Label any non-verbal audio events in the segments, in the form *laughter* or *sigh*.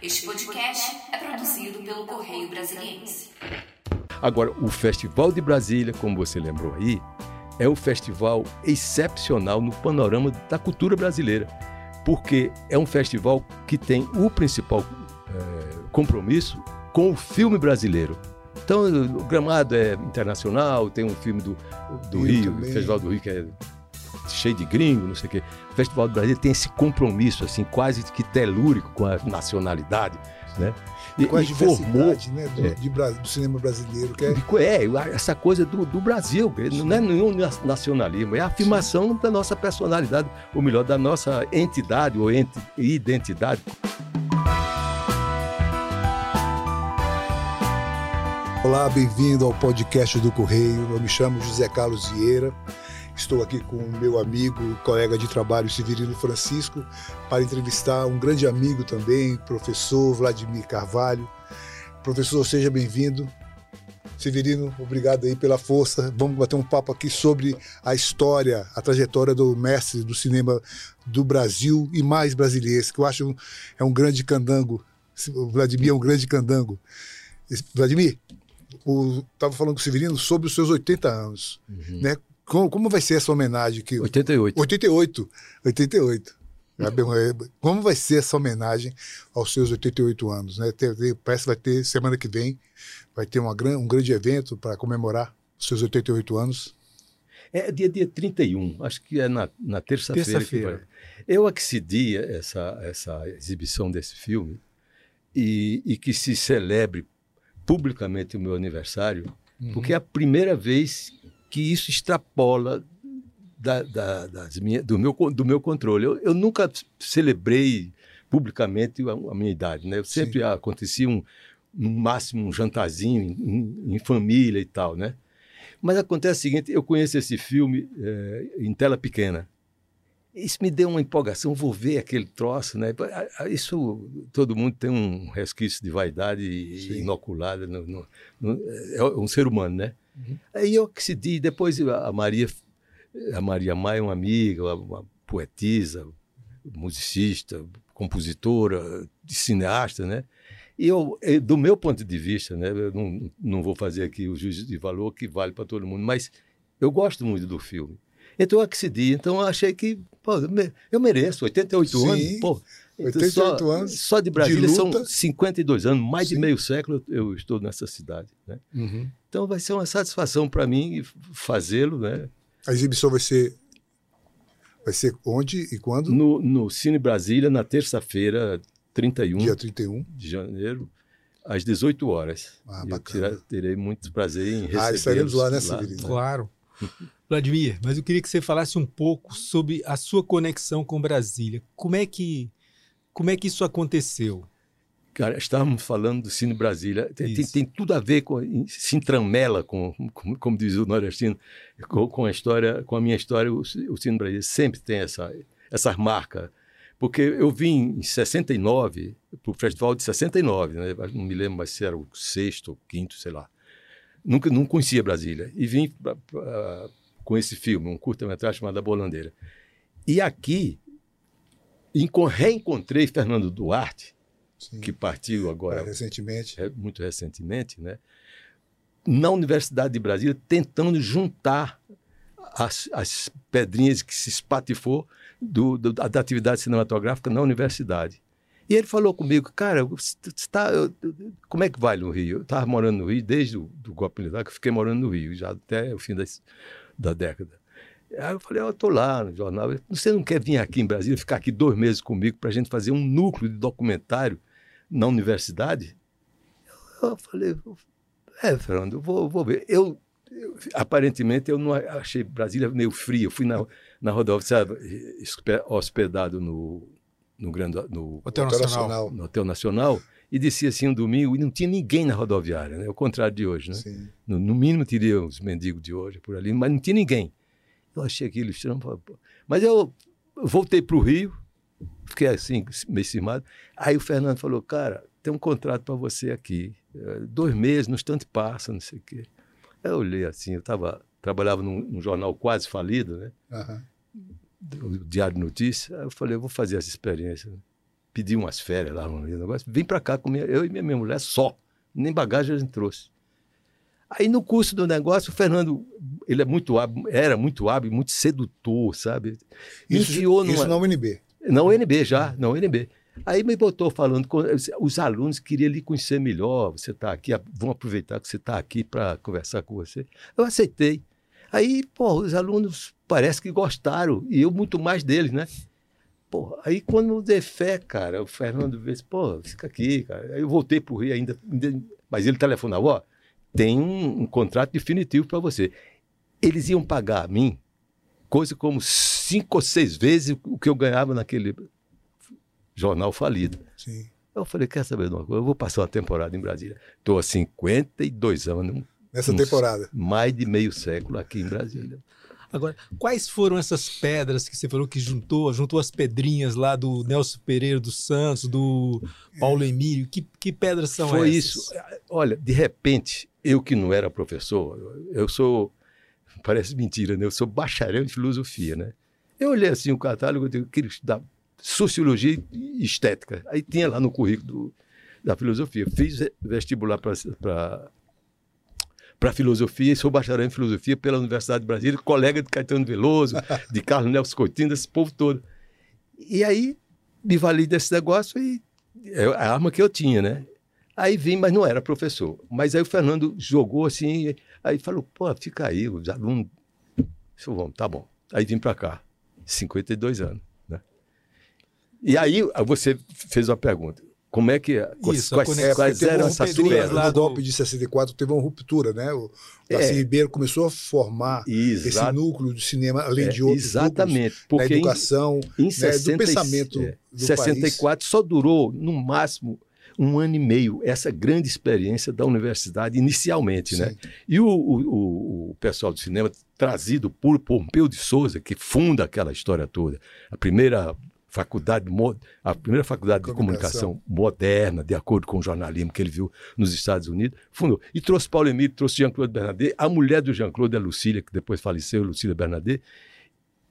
Este podcast é produzido pelo Correio Brasiliense. Agora, o Festival de Brasília, como você lembrou aí, é um festival excepcional no panorama da cultura brasileira, porque é um festival que tem o principal é, compromisso com o filme brasileiro. Então, o Gramado é internacional, tem um filme do, do Rio, Rio o Festival do Rio, que é cheio de gringo, não sei o quê. O Festival do Brasil tem esse compromisso, assim, quase que telúrico com a nacionalidade, né? E, com a diversidade formou, né, do, é, de, do, cinema brasileiro. Que é... é, essa coisa do, do Brasil, não é nenhum nacionalismo, é a afirmação Sim. da nossa personalidade, ou melhor, da nossa entidade ou ent, identidade. Olá, bem-vindo ao podcast do Correio. Eu me chamo José Carlos Vieira. Estou aqui com o meu amigo e colega de trabalho, Severino Francisco, para entrevistar um grande amigo também, professor Vladimir Carvalho. Professor, seja bem-vindo. Severino, obrigado aí pela força. Vamos bater um papo aqui sobre a história, a trajetória do mestre do cinema do Brasil e mais brasileiro, que eu acho é um grande candango. O Vladimir é um grande candango. Vladimir, estava falando com o Severino sobre os seus 80 anos. Uhum. Né? Como, como vai ser essa homenagem? Que, 88. 88. 88. Como vai ser essa homenagem aos seus 88 anos? Né? Parece que vai ter, semana que vem, vai ter uma, um grande evento para comemorar os seus 88 anos. É dia, dia 31, acho que é na, na terça-feira. Terça eu accedi a essa, essa exibição desse filme e, e que se celebre publicamente o meu aniversário, uhum. porque é a primeira vez que isso extrapola da, da, das minha, do, meu, do meu controle. Eu, eu nunca celebrei publicamente a, a, minha idade. Né? Eu sempre Sim. acontecia um, no máximo um jantarzinho em, em, família e tal, né? Mas acontece o seguinte, eu conheço esse filme é, em tela pequena isso me deu uma empolgação, vou ver aquele troço, né? Isso, todo mundo tem um resquício de vaidade Sim. inoculada, no, no, no, é um ser humano, né? Uhum. Aí eu decidi, depois a Maria, a Maria Maia, uma amiga, uma, uma poetisa, musicista, compositora, cineasta, né? E eu, do meu ponto de vista, né, eu não, não vou fazer aqui o juízo de valor que vale para todo mundo, mas eu gosto muito do filme. Então eu accedi, então eu achei que pô, eu mereço, 88 Sim, anos, pô. 88 só, anos. Só de Brasília de são 52 anos, mais Sim. de meio século eu, estou nessa cidade. Né? Uhum. Então vai ser uma satisfação para mim fazê-lo. Né? A exibição vai ser Vai ser onde e quando? No, no Cine Brasília, na terça-feira, 31, Dia 31 de janeiro, às 18 horas. Ah, eu terei muito prazer em receber. Ah, estaremos lá, né, Severino? Claro. Vladimir, mas eu queria que você falasse um pouco sobre a sua conexão com Brasília. Como é que, como é que isso aconteceu? Cara, estávamos falando do Cine Brasília. Tem, tem, tem, tudo a ver com. se entramela com, com como diz o nordestino, com, com, a história, com a minha história. O, o Cine Brasília sempre tem essa, essa marca. Porque eu vim em 69, para o festival de 69, né? não me lembro mais se era o sexto ou quinto, sei lá. Nunca não conhecia Brasília. E vim pra, pra, com esse filme, um curta-metragem chamado A Bolandeira. E aqui reencontrei Fernando Duarte, Sim. que partiu agora. É, recentemente. Muito recentemente, né? Na Universidade de Brasília, tentando juntar as, as pedrinhas que se espatifou do, do, da atividade cinematográfica na universidade. E ele falou comigo, cara, tá, como é que vai no Rio? Eu estava morando no Rio desde o do golpe militar, que eu fiquei morando no Rio, já até o fim das, da década. Aí eu falei, eu estou lá no jornal. Você não quer vir aqui em Brasília, ficar aqui dois meses comigo para a gente fazer um núcleo de documentário na universidade? Eu falei, é, Fernando, eu vou, vou ver. Eu, eu, aparentemente, eu não achei Brasília meio fria. Eu fui na, na rodovia, sabe, hospedado no, no, grande, no Hotel Nacional. No Hotel Nacional e descia assim um domingo e não tinha ninguém na rodoviária, né? Ao contrário de hoje, né? No, no, mínimo teria os mendigos de hoje por ali, mas não tinha ninguém. Eu achei aquilo estranho. Mas eu voltei para o Rio, fiquei assim, meio cismado. Aí o Fernando falou, cara, tem um contrato para você aqui. É, dois meses, no instante passa, não sei o quê. Eu olhei assim, eu tava, trabalhava num, num jornal quase falido, né? Uhum. Do Diário de Notícias. Aí eu falei, eu vou fazer essa experiência. Pedi umas férias lá no negócio, vim para cá com minha, eu e minha, minha mulher só, nem bagagem a gente trouxe. Aí no curso do negócio, o Fernando, ele é muito hábil, era muito hábil, muito sedutor, sabe? Isso, Enfiou numa... isso na UNB? Na UNB já, na UNB. Aí me botou falando, com, os alunos queriam lhe conhecer melhor, você está aqui, vão aproveitar que você está aqui para conversar com você. Eu aceitei. Aí, pô, os alunos parece que gostaram, e eu muito mais deles, né? Pô, aí quando eu dei fé, cara, o Fernando disse, pô, fica aqui, cara. Aí eu voltei para o Rio ainda, mas ele telefonava, ó, tem um, um contrato definitivo para você. Eles iam pagar a mim coisa como cinco ou seis vezes o que eu ganhava naquele jornal falido. Sim. Eu falei, quer saber de uma coisa? Eu vou passar uma temporada em Brasília. Estou há 52 anos. Nessa temporada? Mais de meio século aqui em Brasília. Agora, quais foram essas pedras que você falou que juntou? Juntou as pedrinhas lá do Nelson Pereira dos Santos, do Paulo Emílio. Que, que pedras são Foi essas? isso. Olha, de repente, eu que não era professor, eu sou. *laughs* Parece mentira, né? Eu sou bacharel em filosofia, né? Eu olhei assim o catálogo e queria estudar sociologia e estética. Aí tinha lá no currículo do, da filosofia. Fiz vestibular para para filosofia e sou bacharel em filosofia pela Universidade de Brasília, colega de Caetano Veloso, *laughs* de Carlos Nelson Coutinho, desse povo todo. E aí me vali desse negócio e é a arma que eu tinha, né? Aí vim, mas não era professor. Mas aí o Fernando jogou assim, aí falou, pô, fica aí, os alunos. Isso, vamos, tá bom. Aí vim para cá, 52 anos. E aí você fez uma pergunta. Como é que é? Isso, quais, quais, quais eram essas tuas? Lá no golpe de 64 teve uma ruptura, né? O Darcy é. Ribeiro começou a formar Exato. esse núcleo do cinema, além é, de outros Exatamente. Núcleos, porque na educação, em, em 60, né, do pensamento é, do 64 país. só durou, no máximo, um ano e meio, essa grande experiência da universidade inicialmente, né? Sim. né? E o, o, o, pessoal do cinema, trazido por Pompeu de Souza, que funda aquela história toda, a primeira faculdade, a primeira faculdade de comunicação moderna, de acordo com o jornalismo que ele viu nos Estados Unidos, fundou. E trouxe Paulo Emílio, trouxe Jean-Claude Bernadette, a mulher do Jean-Claude é Lucília, que depois faleceu, Lucília Bernadette,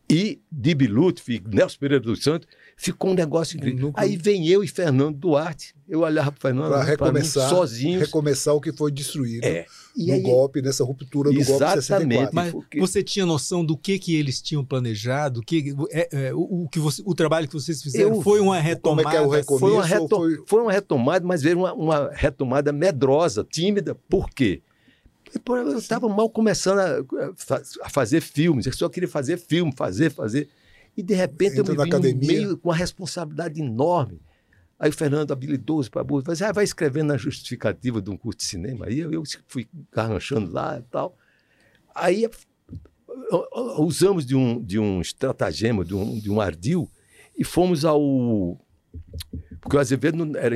e Dibi Lutfi, Nelson Pereira dos Santos, ficou um negócio incrível. Aí vem eu e Fernando Duarte, eu olhava para Fernando para recomeçar, sozinhos. recomeçar o que foi destruído é. no aí, golpe, nessa ruptura do exatamente, golpe de 64. Mas porque... você tinha noção do que que eles tinham planejado? Que, é, é, o, o, que você, o trabalho que vocês fizeram eu, foi uma retomada? Como é que é o recomeço? Foi uma, retom foi... foi uma retomada, mas veio uma, uma retomada medrosa, tímida. Por quê? Eu estava mal começando a, a, fazer filmes, eu só queria fazer filme, fazer, fazer. E de repente Entra eu me vi academia. meio com uma responsabilidade enorme. Aí o Fernando, habilidoso para burro, ah, vai escrevendo na justificativa de um curso de cinema. Aí eu, eu fui garranchando lá e tal. Aí usamos de um, de um estratagema, de um, de um ardil, e fomos ao. Porque o Azevedo era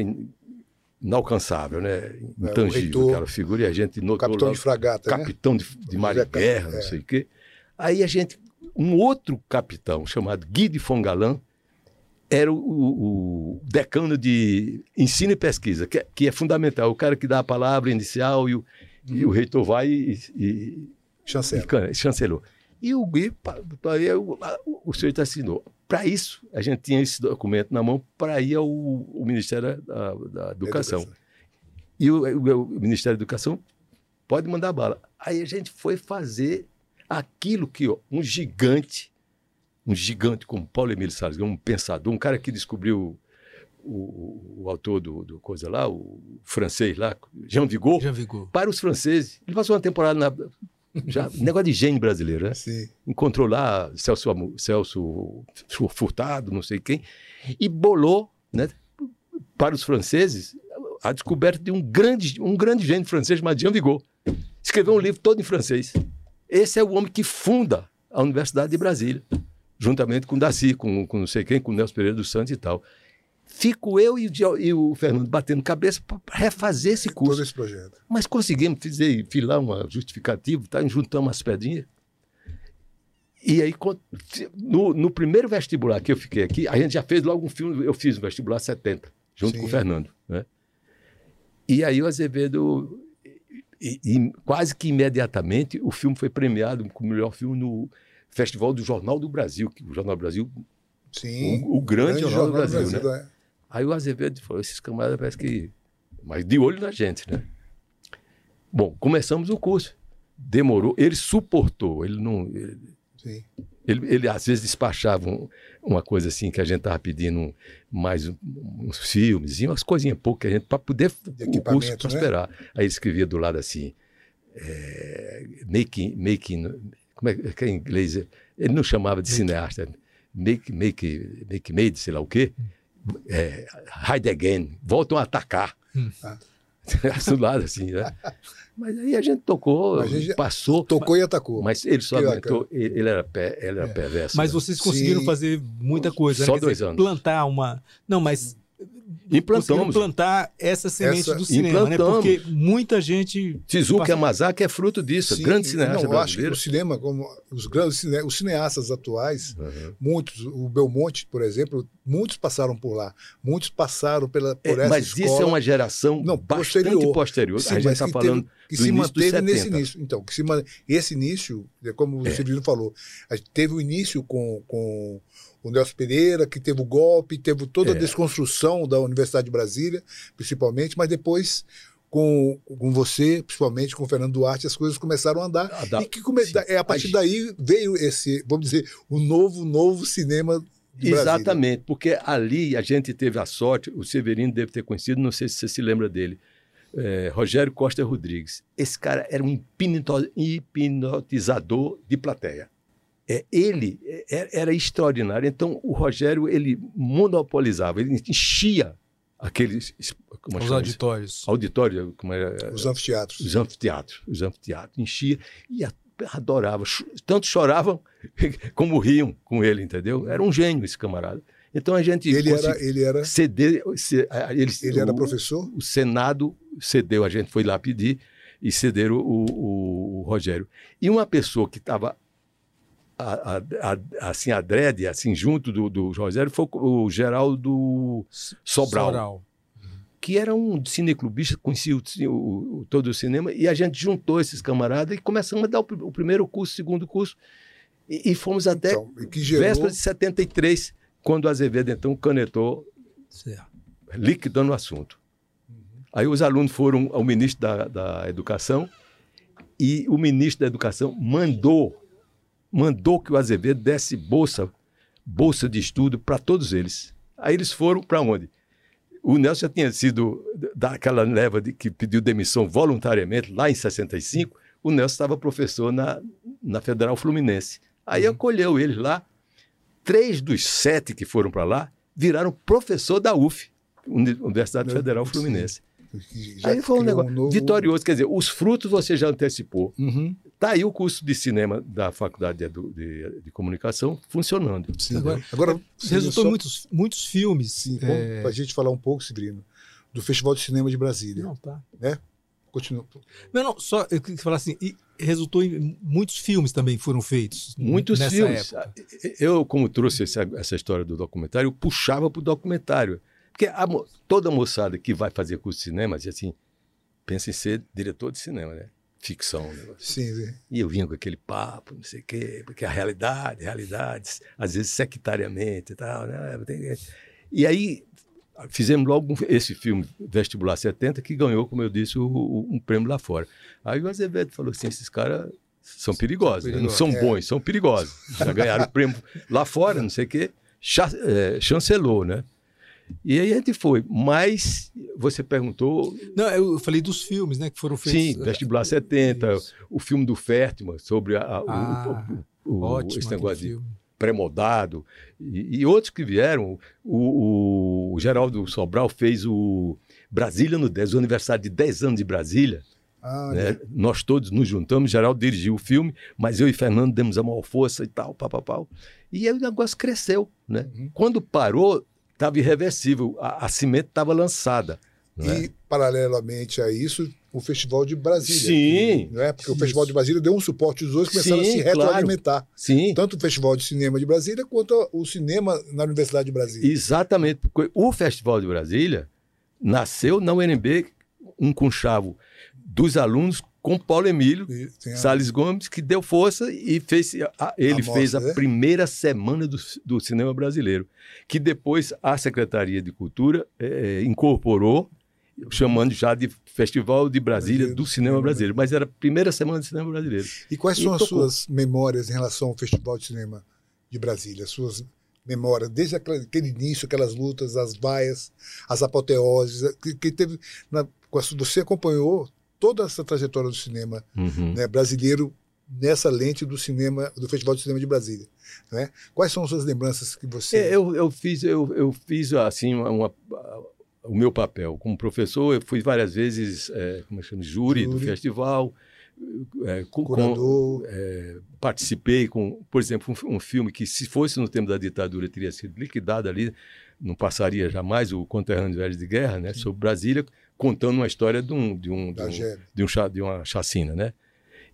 inalcançável, né? É, Intangível, é, reitor, aquela figura, e a gente notou Capitão lá, de fragata, né? Capitão né? de, de mar guerra, é. não sei o quê. Aí a gente, um outro capitão chamado Guy de Fongalan, era o, o, decano de ensino e pesquisa, que é, que é, fundamental, o cara que dá a palavra inicial e o, hum. e o reitor vai e, e, e chancelou. E o Gui, aí o, o senhor assinou. Para isso, a gente tinha esse documento na mão para ir ao, Ministério da, da Educação. Educação. E o, o, Ministério da Educação pode mandar bala. Aí a gente foi fazer aquilo que ó, um gigante, um gigante como Paulo Emílio Salles, um pensador, um cara que descobriu o, o, autor do, do, coisa lá, o francês lá, Jean Vigot, Jean Vigot, para os franceses. Ele passou uma temporada na, já, *laughs* negócio de gênio brasileiro, né? Sim. Encontrou lá Celso, Celso Furtado, não sei quem, e bolou, né, para os franceses, a descoberta de um grande, um grande gênio francês chamado Jean Vigot. Escreveu um livro todo em francês. Esse é o homem que funda a Universidade de Brasília, juntamente com Daci, com, com não sei quem, com Nelson Pereira dos Santos e tal. Fico eu e, e o Fernando batendo cabeça para refazer esse curso. Todo esse projeto. Mas conseguimos fazer, filar uma justificativa, tá? juntamos umas pedrinhas. E aí, no, no, primeiro vestibular que eu fiquei aqui, a gente já fez logo um filme, eu fiz o vestibular 70, junto Sim. com o Fernando. Né? E aí o Azevedo, e, e, quase que imediatamente, o filme foi premiado como melhor filme no Festival do Jornal do Brasil, que o Jornal do Brasil, Sim, o, o grande, grande, Jornal, do Brasil, do Brasil né? É. Aí o Azevedo falou: esses camaradas parece que. Mas de olho na gente, né? Bom, começamos o curso. Demorou, ele suportou, ele não. Ele, Sim. Ele, ele, às vezes despachava um, uma coisa assim que a gente estava pedindo mais uns filmes, umas coisinhas poucas a gente para poder o curso né? prosperar. Né? Aí ele escrevia do lado assim, é, making, making, como é que é em inglês? Ele não chamava de make. cineasta, make, make, make made, sei lá o quê. É, hide again, voltam a atacar. Hum. *laughs* Do lado assim, né? *laughs* Mas aí a gente tocou, a gente passou. Tocou e atacou. Mas ele só aguentou, ele era, pé, ele era é. perverso. Mas né? vocês conseguiram Sim. fazer muita coisa. Só né? dois dizer, anos. Plantar uma. Não, mas Implantamos. plantar essa semente essa... do cinema, né? Porque muita gente. Tizuka passa... Yamazaki é fruto disso, Sim, grande cineasta não, eu acho que o cinema, como os grandes cine... os cineastas atuais, uhum. muitos, o Belmonte, por exemplo, muitos passaram por lá, muitos passaram pela, por é, essa mas escola. Mas isso é uma geração não, bastante posterior. posterior. Sim, a gente está falando teve, que se manteve nesse início. Então, que se, esse início, como é. o Severino falou, teve o início com, com o Nelson Pereira, que teve o golpe, teve toda a é. desconstrução da Universidade de Brasília, principalmente, mas depois com, com você, principalmente com o Fernando Duarte, as coisas começaram a andar. A da... E que come... é, a partir daí veio esse, vamos dizer, o novo, novo cinema. Exatamente, porque ali a gente teve a sorte, o Severino deve ter conhecido, não sei se você se lembra dele, é, Rogério Costa Rodrigues. Esse cara era um hipnotizador de plateia é, ele é, era extraordinário. Então, o Rogério, ele monopolizava, ele enchia aqueles... Como os auditórios. Auditório, como era? Os anfiteatros. Os anfiteatros, os anfiteatros. Enchia e adorava. Tanto choravam *laughs* como riam com ele, entendeu? Era um gênio esse camarada. Então a gente ele era ele era ceder, ele, ele era professor. O Senado cedeu, a gente foi lá pedir e cederam o, o, o Rogério. E uma pessoa que estava a, a, assim, a dread, assim, junto do, do Rogério, foi o Geraldo Sobral. Sobral. Que era um cineclubista, conhecia o, o, todo o cinema, e a gente juntou esses camaradas e começamos a dar o, o primeiro curso, o segundo curso, e, e fomos até então, gerou... véspera de 73, quando o Azevedo então canetou, certo. liquidando o assunto. Uhum. Aí os alunos foram ao ministro da, da Educação, e o ministro da Educação mandou mandou que o Azevedo desse bolsa, bolsa de estudo para todos eles. Aí eles foram para onde? O Nelson já tinha sido daquela leva de, que pediu demissão voluntariamente lá em 65. O Nelson estava professor na, na Federal Fluminense. Aí uhum. acolheu eles lá. Três dos sete que foram para lá viraram professor da UF, Universidade Federal Fluminense. Aí foi um negócio um novo... vitorioso. Quer dizer, os frutos você já antecipou. Uhum. Tá aí o curso de cinema da Faculdade de, de, de Comunicação funcionando. Sim, agora, agora resultou só... muitos, muitos filmes. Sim, é... para a gente falar um pouco, Severino, do Festival de Cinema de Brasília. Não, tá. Né? Continua. Não, não, só eu queria falar assim, e resultou em muitos filmes também foram feitos. Muitos filmes. Época. Eu, como trouxe essa, essa história do documentário, eu puxava para o documentário. Porque a, toda moçada que vai fazer curso de cinema, assim, pensa em ser diretor de cinema, né? Ficção. Né? Sim, sim. E eu vinha com aquele papo, não sei o quê, porque a realidade, realidades, às vezes sectariamente e tal, né? E aí fizemos logo esse filme, Vestibular 70, que ganhou, como eu disse, o, o, um prêmio lá fora. Aí o Azevedo falou assim, esses caras são perigosos, são né? não são é. bons, são perigosos. Já ganharam o prêmio lá fora, não sei o quê, é, chancelou, né? E aí a gente foi. Mas você perguntou. Não, eu falei dos filmes, né? Que foram feitos. Sim, Vestibular 70, Isso. o filme do Fértima sobre a, ah, o, o, ótimo, esse negócio de pré-moldado. E, e, outros que vieram. O, o, Geraldo Sobral fez o Brasília no 10, o aniversário de 10 anos de Brasília. Ah, né? Nós todos nos juntamos, Geraldo dirigiu o filme, mas eu e Fernando demos a maior força e tal, pau, pau, pau. E aí o negócio cresceu. Né? Uhum. Quando parou, estava irreversível, a, a cimento estava lançada. E, é? paralelamente a isso, o Festival de Brasília. Sim. Não é? Porque isso. o Festival de Brasília deu um suporte, os dois começaram Sim, a se retroalimentar. Claro. Sim. Tanto o Festival de Cinema de Brasília quanto o cinema na Universidade de Brasília. Exatamente. Porque o Festival de Brasília nasceu na UNB, um conchavo dos alunos com Paulo Emílio a... Salles Gomes, que deu força e fez. A, ele a fez a né? primeira semana do, do, cinema brasileiro, que depois a Secretaria de Cultura é, incorporou, chamando já de Festival de Brasília do Cinema Brasileiro. Mas era a primeira semana do cinema brasileiro. E quais e são tocou. as suas memórias em relação ao Festival de Cinema de Brasília? As suas memórias, desde aquele início, aquelas lutas, as vaias, as apoteoses, que, que teve. Na, você acompanhou toda essa trajetória do cinema uhum. né, brasileiro nessa lente do cinema do Festival de Cinema de Brasília, né? Quais são as suas lembranças que você? É, eu, eu fiz eu, eu fiz assim uma, uma, o meu papel como professor. Eu fui várias vezes é, como é chama júri, júri, do festival. É, com, com, é, participei com, por exemplo, um, um, filme que se fosse no tempo da ditadura teria sido liquidado ali, não passaria jamais o Conterrâneo Velho de Guerra, né? Sobre Brasília contando uma história de, um, de, um, de, um, de, um, de uma chacina, né?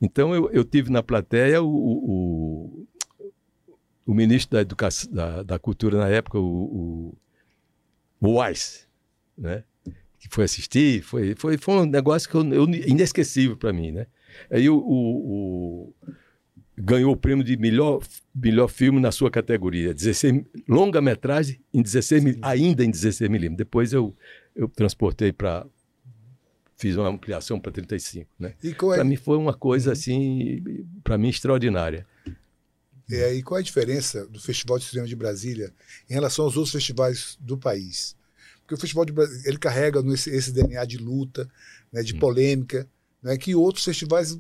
Então eu, eu tive na plateia o, o, o ministro da, educação, da, da, Cultura na época, o, o, o Weiss, né? que foi assistir, foi, foi, foi um negócio que eu, eu inesquecível para mim, né? Aí o, o, ganhou o prêmio de melhor, melhor filme na sua categoria, 16 longa-metragem em 16 ainda em 16 milímetros. Depois eu, eu transportei para fiz uma ampliação para 35, né? É... Para mim foi uma coisa assim, para mim extraordinária. É, e qual é a diferença do Festival de Cinema de Brasília em relação aos outros festivais do país? Porque o Festival de Brasília, ele carrega esse, esse DNA de luta, né, de hum. polêmica, né, que outros festivais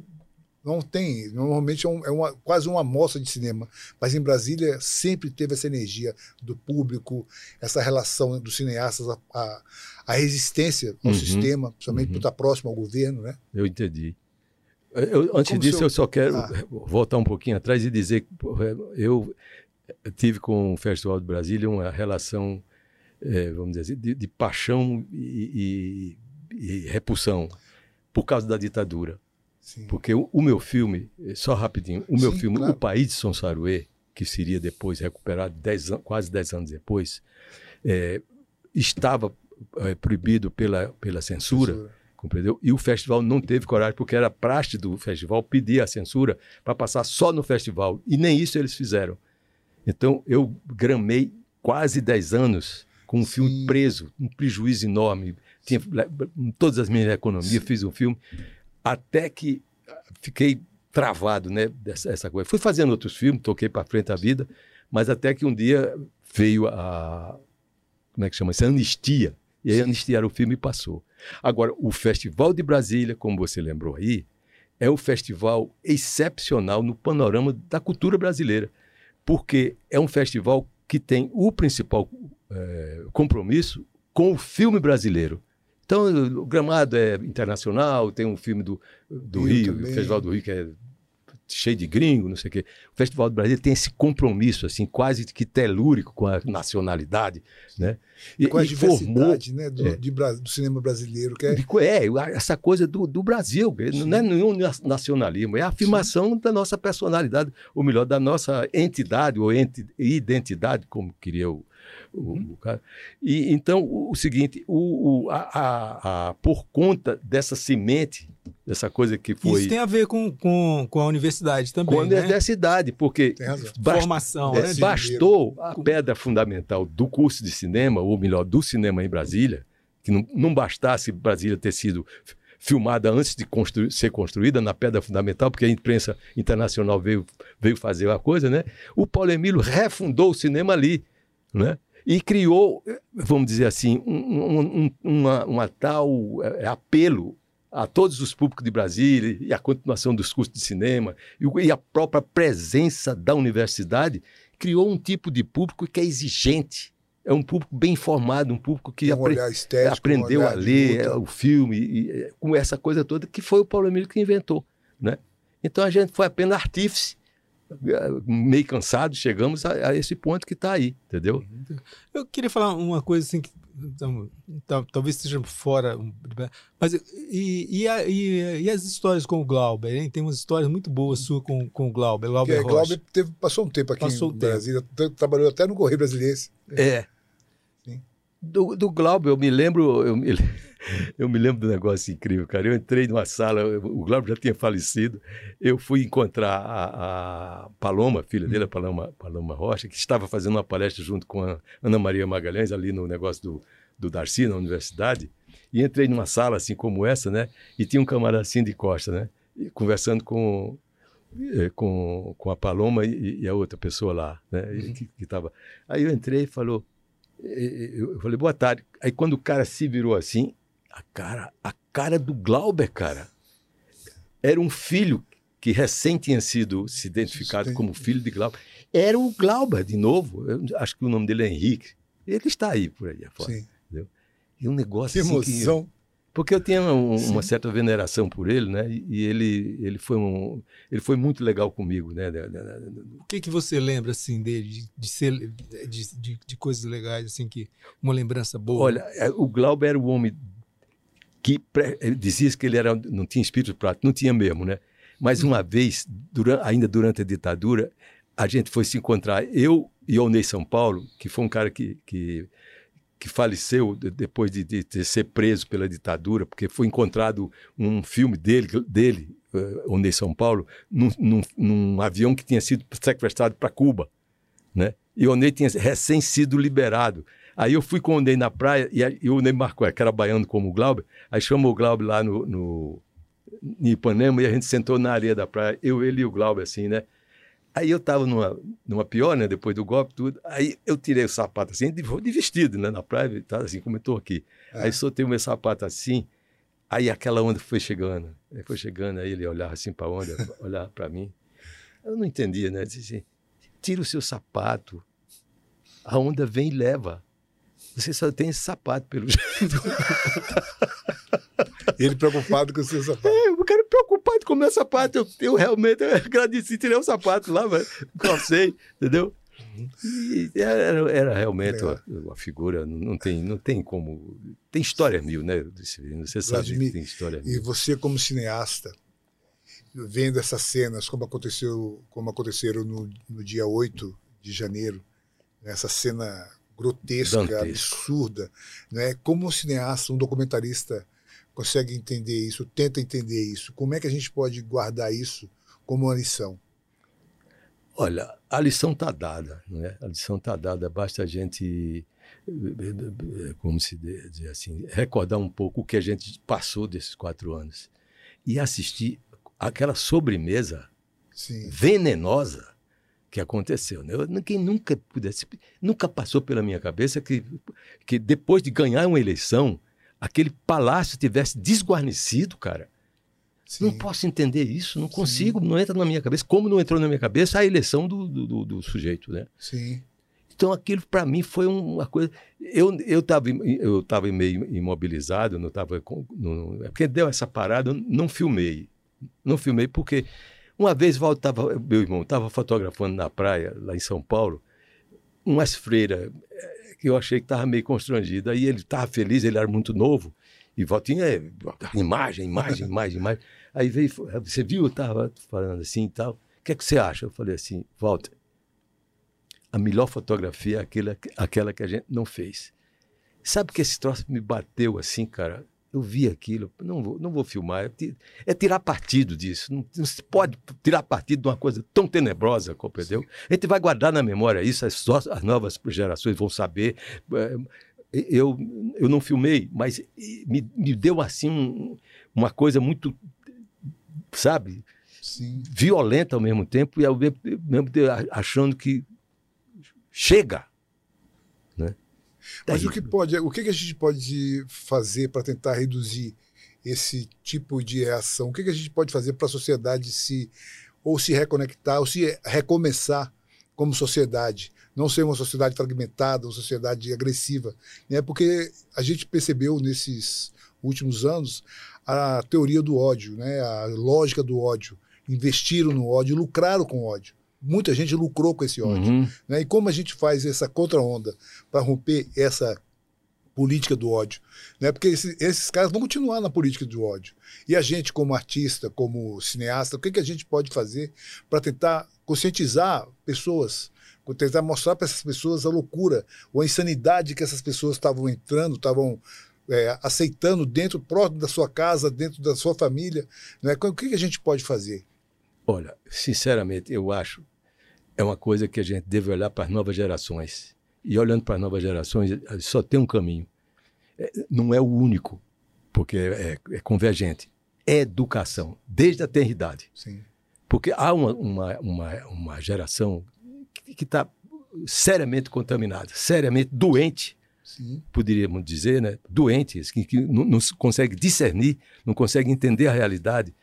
não tem. Normalmente é, um, é uma, quase uma amostra de cinema. Mas em Brasília sempre teve essa energia do público, essa relação dos cineastas, a, a, a resistência ao uhum, sistema, principalmente uhum. por estar próximo ao governo. Né? Eu entendi. Eu, antes Como disso, eu... eu só quero ah. voltar um pouquinho atrás e dizer que eu tive com o Festival de Brasília uma relação, é, vamos dizer assim, de, de paixão e, e, e repulsão por causa da ditadura. Sim. Porque o, o, meu filme, só rapidinho, o meu Sim, filme, claro. O País de Sonsaruê, que seria depois recuperado dez, quase 10 anos depois, é, estava é, proibido pela, pela censura, censura, compreendeu? E o festival não teve coragem, porque era praxe do festival pedir a censura para passar só no festival. E nem isso eles fizeram. Então eu gramei quase 10 anos com um Sim. filme preso, um prejuízo enorme. Tinha todas as minhas economias, Sim. fiz um filme até que fiquei travado, né, dessa essa coisa. Fui fazendo outros filmes, toquei para frente a vida, mas até que um dia veio a como é que chama? Essa anistia. E aí anistiaram o filme e passou. Agora, o Festival de Brasília, como você lembrou aí, é um festival excepcional no panorama da cultura brasileira, porque é um festival que tem o principal é, compromisso com o filme brasileiro. Então, o Gramado é internacional, tem um filme do, do Rio, o Festival do Rio, que é cheio de gringo, não sei o quê. O Festival do Brasil tem esse compromisso, assim, quase que telúrico com a nacionalidade, né? E, com a diversidade, formou, né, do, é, de, do, cinema brasileiro. Que é... é, essa coisa do, do Brasil, Sim. não é nenhum nacionalismo, é a afirmação Sim. da nossa personalidade, ou melhor, da nossa entidade ou enti, identidade, como queria o, uhum. o cara. E, então, o, o seguinte, o, a, a, a, por conta dessa semente, dessa coisa que foi... Isso tem a ver com, com, com a universidade também, Com a né? universidade, porque... Bast, Formação, é, né? Bastou a pedra fundamental do curso de cinema, ou melhor, do cinema em Brasília, que não, não bastasse Brasília ter sido filmada antes de construir, ser construída na pedra fundamental, porque a imprensa internacional veio, veio fazer a coisa, né? O Paulo Emílio refundou o cinema ali, né? E criou, vamos dizer assim, um, um, uma, uma, tal é, apelo a todos os públicos de Brasília e a continuação dos cursos de cinema e, a própria presença da universidade criou um tipo de público que é exigente, é um público bem informado, um público que um apre aprendeu um a ler é, o filme, e, e, com essa coisa toda, que foi o Paulo Emílio que inventou. Né? Então a gente foi apenas artífice meio cansado, chegamos a, a esse ponto que está aí, entendeu? Eu queria falar uma coisa assim que então, talvez esteja fora, mas e, e, a, e, e, as histórias com o Glauber, hein? Tem umas histórias muito boas suas com, com o Glauber. Glauber, é, Glauber teve, passou um tempo aqui passou em Brasília, trabalhou até no Correio Brasileiro. É. Do, do Glauber, eu me lembro, eu me, *laughs* eu me lembro do negócio incrível, cara. Eu entrei numa sala, o Glauber já tinha falecido. Eu fui encontrar a, a Paloma, filha dele, a Paloma, Paloma Rocha, que estava fazendo uma palestra junto com a Ana Maria Magalhães, ali no negócio do, do Darcy, na universidade. E entrei numa sala assim como essa, né? E tinha um camarada assim de costa, né? E, conversando com, eh, com, com a Paloma e, e, a outra pessoa lá, né? Que, que. Aí eu entrei e falou, eu falei boa tarde. Aí quando o cara se virou assim, a cara, a cara do Glauber, cara, era um filho que recém tinha sido se identificado como filho de Glauber. Era o Glauber de novo. Eu acho que o nome dele é Henrique. Ele está aí por aí afora. Sim. Entendeu? E um negócio que assim emoção. Que, porque eu tinha um, uma certa veneração por ele, né? E ele, ele, foi, um, ele foi muito legal comigo, né? O que que você lembra, assim, dele? De, de, ser, de, de, de coisas legais, assim, que uma lembrança boa? Olha, é, o Glauber era o homem que dizia que ele era, não tinha espírito prático, não tinha mesmo, né? Mas uma vez, durante, ainda durante a ditadura, a gente foi se encontrar, eu e o Ney São Paulo, que foi um cara que, que que faleceu depois de, de, de, ser preso pela ditadura, porque foi encontrado um filme dele, dele uh, onde em São Paulo, num, num, num, avião que tinha sido sequestrado para Cuba. Né? E o Ney tinha recém sido liberado. Aí eu fui com o Ney na praia e, e o Ney marcou, que era baiano como o Glauber, aí chamou o Glauber lá no, no, em Ipanema e a gente sentou na areia da praia, eu, ele e o Glauber, assim, né? Aí eu estava numa, numa pior, né? Depois do golpe, tudo. Aí eu tirei o sapato assim, de, de vestido, né? Na praia, tá, assim como eu estou aqui. É. Aí soltei o meu sapato assim, aí aquela onda foi chegando. Aí foi chegando, aí ele olhava assim para a onda, *laughs* olhava para mim. Eu não entendia, né? Disse assim, tira o seu sapato, a onda vem e leva. Você só tem esse sapato, pelo jeito. *laughs* Ele preocupado com o seu sapato. É, preocupado com o meu sapato. Eu, eu realmente eu agradeci, tirei o sapato lá, mas calcei, entendeu? E era, era realmente uma, uma, figura, não tem, não tem como. Tem história mil, né? Você sabe Vladimir, que tem história mil. E você, como cineasta, vendo essas cenas, como aconteceu, como aconteceram no, no dia 8 de janeiro, essa cena grotesca, Dantesco. absurda, né? como um cineasta, um documentarista consegue entender isso, tenta entender isso? Como é que a gente pode guardar isso como uma lição? Olha, a lição está dada, né? A lição está dada, basta a gente, como se diz assim, recordar um pouco o que a gente passou desses quatro anos e assistir aquela sobremesa Sim. venenosa que aconteceu. Né? Ninguém nunca pudesse, nunca passou pela minha cabeça que, que depois de ganhar uma eleição aquele palácio tivesse desguarnecido, cara. Sim. Não posso entender isso, não consigo, Sim. não entra na minha cabeça. Como não entrou na minha cabeça a eleição do, do, do sujeito, né? Sim. Então aquilo para mim foi uma coisa. Eu eu estava eu tava meio imobilizado, não estava não, é porque deu essa parada, eu não filmei, não filmei porque uma vez Valdo tava, meu irmão estava fotografando na praia lá em São Paulo, umas freiras que eu achei que estava meio constrangido. Aí ele estava feliz, ele era muito novo. E Valtinho é imagem, imagem, *laughs* imagem, imagem. Aí veio, você viu, eu estava falando assim e tal. O que é que você acha? Eu falei assim, Walter, a melhor fotografia é aquela, aquela que a gente não fez. Sabe que esse troço me bateu assim, cara? Eu vi aquilo, não vou, não vou filmar. É tirar partido disso. Não, não, se pode tirar partido de uma coisa tão tenebrosa, compreendeu? A gente vai guardar na memória isso, as, as novas gerações vão saber. É, eu, eu não filmei, mas me, me deu assim um, uma coisa muito, sabe? Sim. Violenta ao mesmo tempo e ao mesmo tempo achando que chega. Mas o que pode, o que a gente pode fazer para tentar reduzir esse tipo de reação? O que a gente pode fazer para a sociedade se ou se reconectar ou se recomeçar como sociedade, não ser uma sociedade fragmentada, uma sociedade agressiva, né? Porque a gente percebeu nesses últimos anos a teoria do ódio, né? A lógica do ódio, investiram no ódio, lucraram com ódio muita gente lucrou com esse ódio. Uhum. Né? E como a gente faz essa contra-onda para romper essa política do ódio. Né? Porque esse, esses caras vão continuar na política do ódio. E a gente, como artista, como cineasta, o que, que a gente pode fazer para tentar conscientizar pessoas, tentar mostrar para essas pessoas a loucura ou a insanidade que essas pessoas estavam entrando, estavam é, aceitando dentro próximo da sua casa, dentro da sua família. Né? O que, que a gente pode fazer? Olha, sinceramente, eu acho é uma coisa que a gente deve olhar para as novas gerações. E olhando para as novas gerações, só tem um caminho. É, não é o único, porque é, é, convergente. É educação, desde a tenridade. Sim. Porque há uma, uma, uma, uma geração que está seriamente contaminada, seriamente doente, Sim. poderíamos dizer, né? doentes, que, que não, não consegue discernir, não consegue entender a realidade.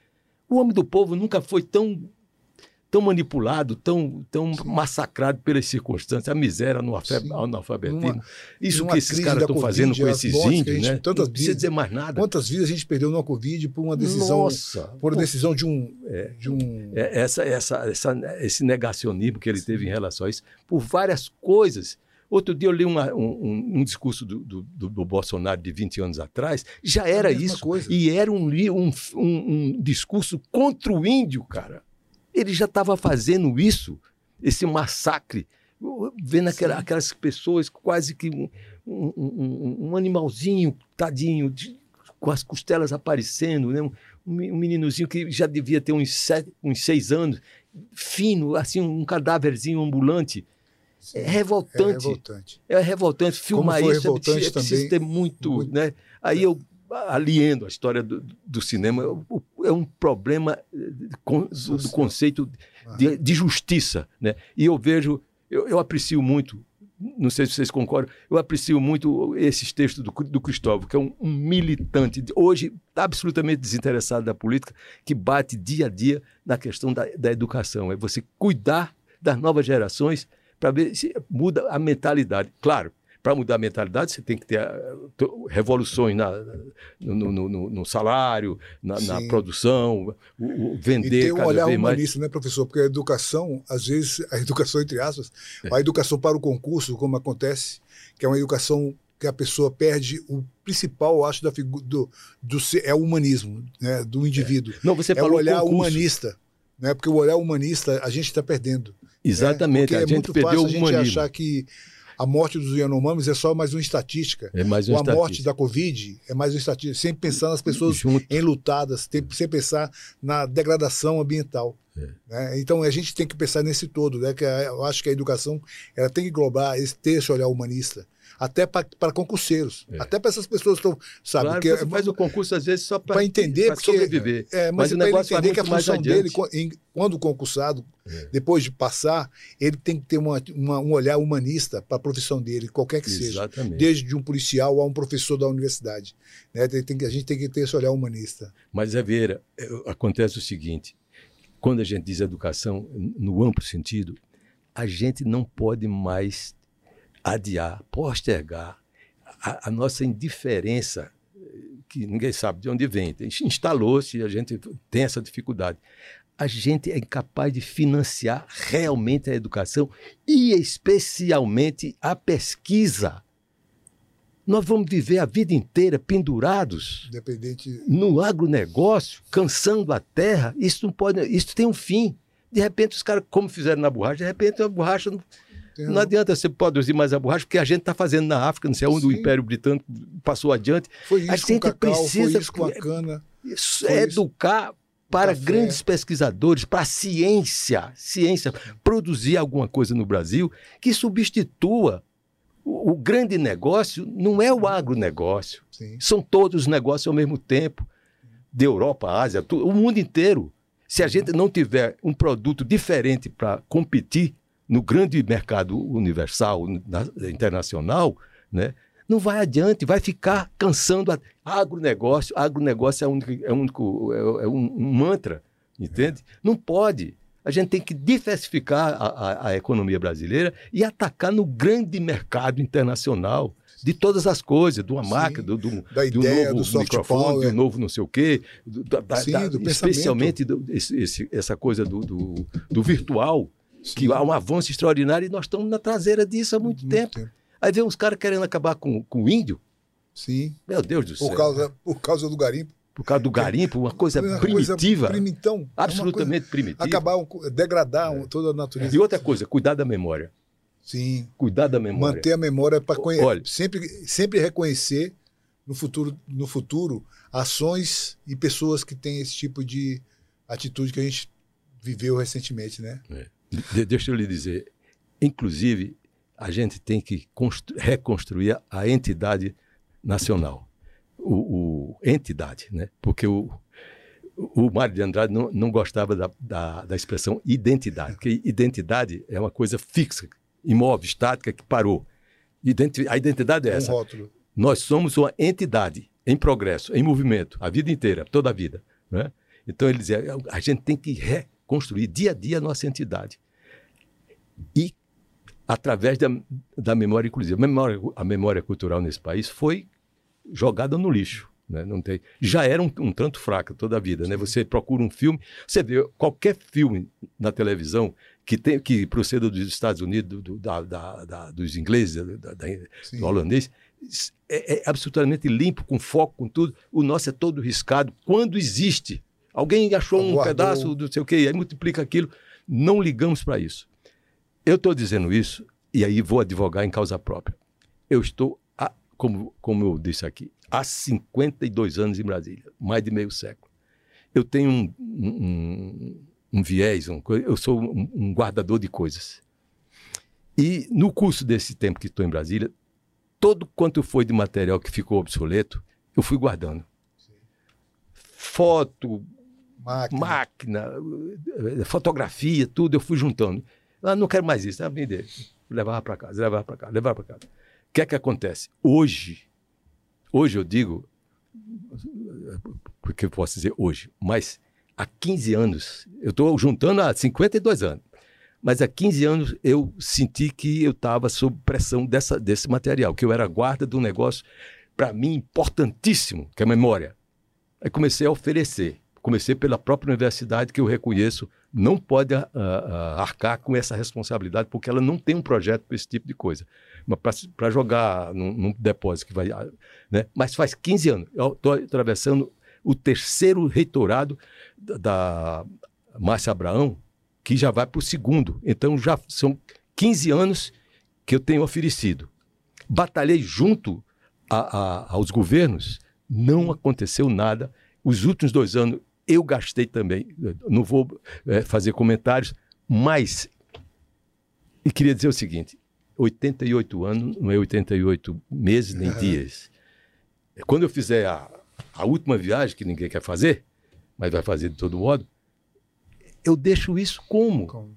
O homem do povo nunca foi tão tão manipulado, tão, tão massacrado pelas circunstâncias, a miséria, no analfabetismo. Uma, Isso que esses caras estão fazendo com esses índios, né? Tantas não precisa dizer mais nada. Quantas vidas a gente perdeu na Covid por uma decisão, Nossa, por decisão de um, é, de um... É, essa, essa, essa, esse negacionismo que ele teve em relação a isso, por várias coisas. Outro dia eu li uma, um, um, discurso do, do, do, Bolsonaro de 20 anos atrás, já era isso. Coisa. E era um, um, um discurso contra o índio, cara. Ele já estava fazendo isso, esse massacre, vendo aquela, aquelas pessoas quase que um, um, um animalzinho, tadinho, de, com as costelas aparecendo, né? um, um meninozinho que já devia ter uns, sete, uns seis anos, fino, assim, um cadáverzinho ambulante. Sim, é revoltante. É revoltante. É revoltante. Filmar isso é revoltante é, preciso ter muito, muito, né? Aí eu aliendo a história do, do cinema, é um problema do, do conceito de, de, justiça. Né? E eu vejo, eu, eu, aprecio muito, não sei se vocês concordam, eu aprecio muito esses textos do, do Cristóvão, que é um, um militante, hoje absolutamente desinteressado da política, que bate dia a dia na questão da, da educação. É você cuidar das novas gerações para ver se muda a mentalidade. Claro, para mudar a mentalidade, você tem que ter uh, revoluções na, no, no, no, no salário, na, na produção, o, o vender e ter um cada olhar vez humanista, mais. né, professor? Porque a educação, às vezes, *laughs* a educação, entre aspas, é. a educação para o concurso, como acontece, que é uma educação que a pessoa perde o principal, eu acho, da do, do ser, é o humanismo, né, do indivíduo. É. Não, você é falou o olhar concurso. humanista, né? Porque o olhar humanista a gente está perdendo. Né? Exatamente, né? a é gente perdeu o humanismo. a gente achar que a morte dos Yanomamis é só mais uma estatística. É mais uma Ou a morte da Covid é mais uma estatística. Sempre pensar nas pessoas Junto. enlutadas, sem pensar na degradação ambiental. É. Né? Então a gente tem que pensar nesse todo, né? que eu acho que a educação ela tem que englobar, ter esse olhar humanista até para concurseiros, é. até para essas pessoas que estão, sabe? Claro, que faz o concurso às vezes só para entender, pra sobreviver. É, mas, mas o negócio entender que a função dele, quando concursado, é. depois de passar, ele tem que ter uma, uma, um olhar humanista para a profissão dele, qualquer que Exatamente. seja, desde de um policial a um professor da universidade. Né? Tem, tem, a gente tem que ter esse olhar humanista. Mas, é Vieira, acontece o seguinte: quando a gente diz educação no amplo sentido, a gente não pode mais adiar, postergar a, a nossa indiferença, que ninguém sabe de onde vem. Instalou-se, a gente tem essa dificuldade. A gente é incapaz de financiar realmente a educação e, especialmente, a pesquisa. Nós vamos viver a vida inteira pendurados Independente... no agronegócio, cansando a terra. Isso não pode, isso tem um fim. De repente, os caras, como fizeram na borracha, de repente a borracha não adianta você produzir mais a borracha, porque a gente está fazendo na África, não sei onde Sim. o Império Britânico passou adiante. Foi isso a gente com cacau, precisa foi isso com a cana. Isso, educar isso. para grandes pesquisadores, para a ciência, ciência, produzir alguma coisa no Brasil que substitua o, o grande negócio não é o agronegócio. Sim. São todos os negócios ao mesmo tempo. Da Europa, Ásia, tudo, o mundo inteiro. Se a gente não tiver um produto diferente para competir, no grande mercado universal, na, internacional, né, não vai adiante, vai ficar cansando a agronegócio. Agronegócio é, único, é, único, é, é um, mantra, entende? Não pode. A gente tem que diversificar a, a, a, economia brasileira e atacar no grande mercado internacional de todas as coisas, de uma máquina, do, do, da ideia, do novo do microfone, power. do novo não sei o quê, do, da, Sim, da, do especialmente esse, esse, essa coisa do, do virtual, Sim. que há um avanço extraordinário e nós estamos na traseira disso há muito, muito tempo. tempo. Aí vem uns caras querendo acabar com, com o índio, Sim. Meu Deus do por céu. Causa, por causa do garimpo. Por causa do garimpo, uma coisa uma primitiva. Coisa primitão, absolutamente primitiva. Acabar, degradar é. toda a natureza. E outra coisa, cuidar da memória. Sim. Cuidar da memória. Manter a memória para conhecer. Sempre, sempre reconhecer no futuro, no futuro ações e pessoas que têm esse tipo de atitude que a gente viveu recentemente, né? É. De deixa eu lhe dizer, inclusive a gente tem que reconstruir a entidade nacional, o, o entidade, né? Porque o, o Mário de Andrade não, não gostava da, da, da, expressão identidade, porque identidade é uma coisa fixa, imóvel, estática, que parou. Identi a identidade é essa. Um rótulo. Nós somos uma entidade em progresso, em movimento, a vida inteira, toda a vida. Né? Então ele dizia, a gente tem que reconstruir dia a dia a nossa entidade. E através da, da memória inclusiva. A memória, a memória cultural nesse país foi jogada no lixo. Né? Não tem, já era um, um tanto fraca toda a vida. Né? Você procura um filme, você vê qualquer filme na televisão que, tem, que proceda dos Estados Unidos, do, da, da, da, dos ingleses, do holandês, é, é, absolutamente limpo, com foco, com tudo. O nosso é todo riscado. Quando existe, alguém achou Aguardou. um pedaço do sei o quê, aí multiplica aquilo. Não ligamos para isso. Eu estou dizendo isso, e aí vou advogar em causa própria. Eu estou, como, como eu disse aqui, há 52 anos em Brasília, mais de meio século. Eu tenho um, um, um viés, um, eu sou um, guardador de coisas. E no curso desse tempo que estou em Brasília, todo quanto foi de material que ficou obsoleto, eu fui guardando. Foto, máquina. máquina, fotografia, tudo, eu fui juntando. Ah, não quero mais isso, ah, vender. Levava para casa, levava para casa, levava para casa. O que é que acontece? Hoje, hoje eu digo, porque eu posso dizer hoje, mas há 15 anos, eu estou juntando há 52 anos, mas há 15 anos eu senti que eu estava sob pressão dessa, desse material, que eu era guarda de um negócio, para mim, importantíssimo, que é a memória. Aí comecei a oferecer. Comecei pela própria universidade, que eu reconheço não pode uh, uh, arcar com essa responsabilidade, porque ela não tem um projeto para esse tipo de coisa. Para jogar num, num, depósito que vai. Né? Mas faz 15 anos. Eu estou atravessando o terceiro reitorado da, da Márcia Abraão, que já vai para o segundo. Então já são 15 anos que eu tenho oferecido. Batalhei junto a, a, aos governos, não aconteceu nada. Os últimos dois anos eu gastei também. Não vou é, fazer comentários, mas. E queria dizer o seguinte: 88 anos não é 88 meses nem uhum. dias. Quando eu fizer a, a última viagem, que ninguém quer fazer, mas vai fazer de todo modo, eu deixo isso como? como?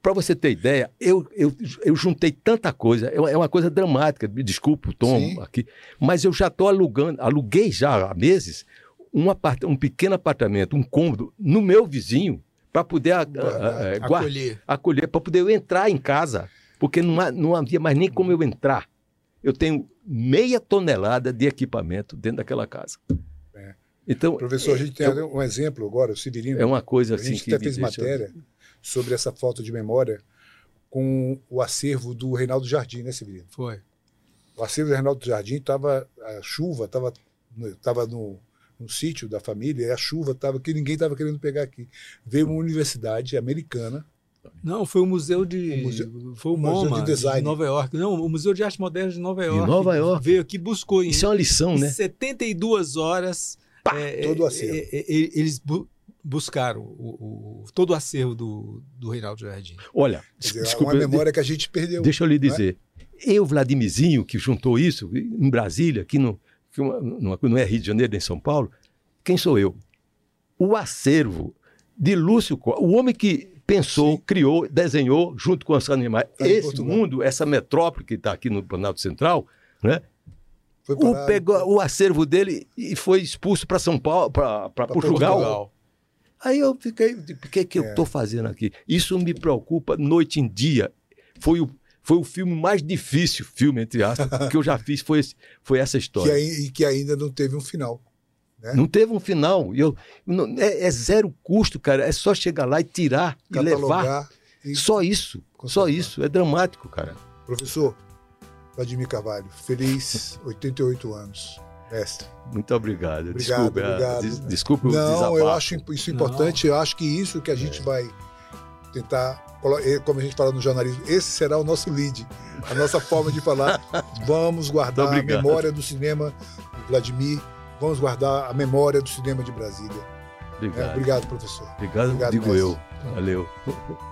Para você ter ideia, eu, eu, eu juntei tanta coisa, é, é uma coisa dramática, me desculpa o tom Sim. aqui, mas eu já estou alugando, aluguei já há meses um, apart um pequeno apartamento, um cômodo, no meu vizinho, para poder a, a, a, acolher, acolher para poder eu entrar em casa, porque não, não havia mais nem como eu entrar. Eu tenho meia tonelada de equipamento dentro daquela casa. É. Então, Professor, a gente tem eu, um exemplo agora, o Severino. É uma coisa assim. A gente até fez matéria sobre essa falta de memória com o acervo do Reinaldo Jardim, né, Severino? Foi. O acervo do Reinaldo Jardim estava. A chuva estava tava no, no sítio da família, e a chuva estava que ninguém estava querendo pegar aqui. Veio uma universidade americana. Não, foi o museu de. O museu, foi o, o MoMA, museu de, design. de Nova York. Não, o Museu de Arte Moderna de Nova York. De Nova York. Veio aqui, buscou. Isso em, é uma lição, né? 72 horas. Pá, é, todo o acervo. É, é, eles bu buscaram o, o, todo o acervo do, do Reinaldo Jardim. Olha, dizer, desculpa, uma memória que a gente perdeu. Deixa eu lhe dizer. Eu, Vladimirzinho, que juntou isso em Brasília, aqui no, não é Rio de Janeiro nem São Paulo, quem sou eu? O acervo de Lúcio o homem que pensou, Sim. criou, desenhou, junto com os animais, tá esse mundo, essa metrópole que está aqui no Planalto Central, né? O, pegou o acervo dele e foi expulso para São Paulo, para Portugal. Portugal. Aí eu fiquei, o que, que é. eu estou fazendo aqui? Isso me preocupa noite em dia. Foi o, foi o filme mais difícil, filme, entre aspas, *laughs* que eu já fiz, foi, esse, foi essa história. Que, e que ainda não teve um final. Né? Não teve um final. Eu, não, é, é, zero custo, cara. É só chegar lá e tirar Catalogar e levar. E... Só isso. Só isso. É dramático, cara. Professor, Vladimir Carvalho. Feliz 88 anos. Mestre. Muito obrigado. Obrigado, desculpe, obrigado. Des, desculpe o Não, desabafo. eu acho isso importante. Eu acho que isso que a gente É. vai tentar, como a gente fala no jornalismo, esse será o nosso lead, a nossa forma de falar. *laughs* Vamos guardar a memória do cinema do Vladimir, vamos guardar a memória do cinema de Brasília. É, Obrigado. obrigado, professor. Obrigado, Obrigado, digo mestre. eu. Valeu. *laughs*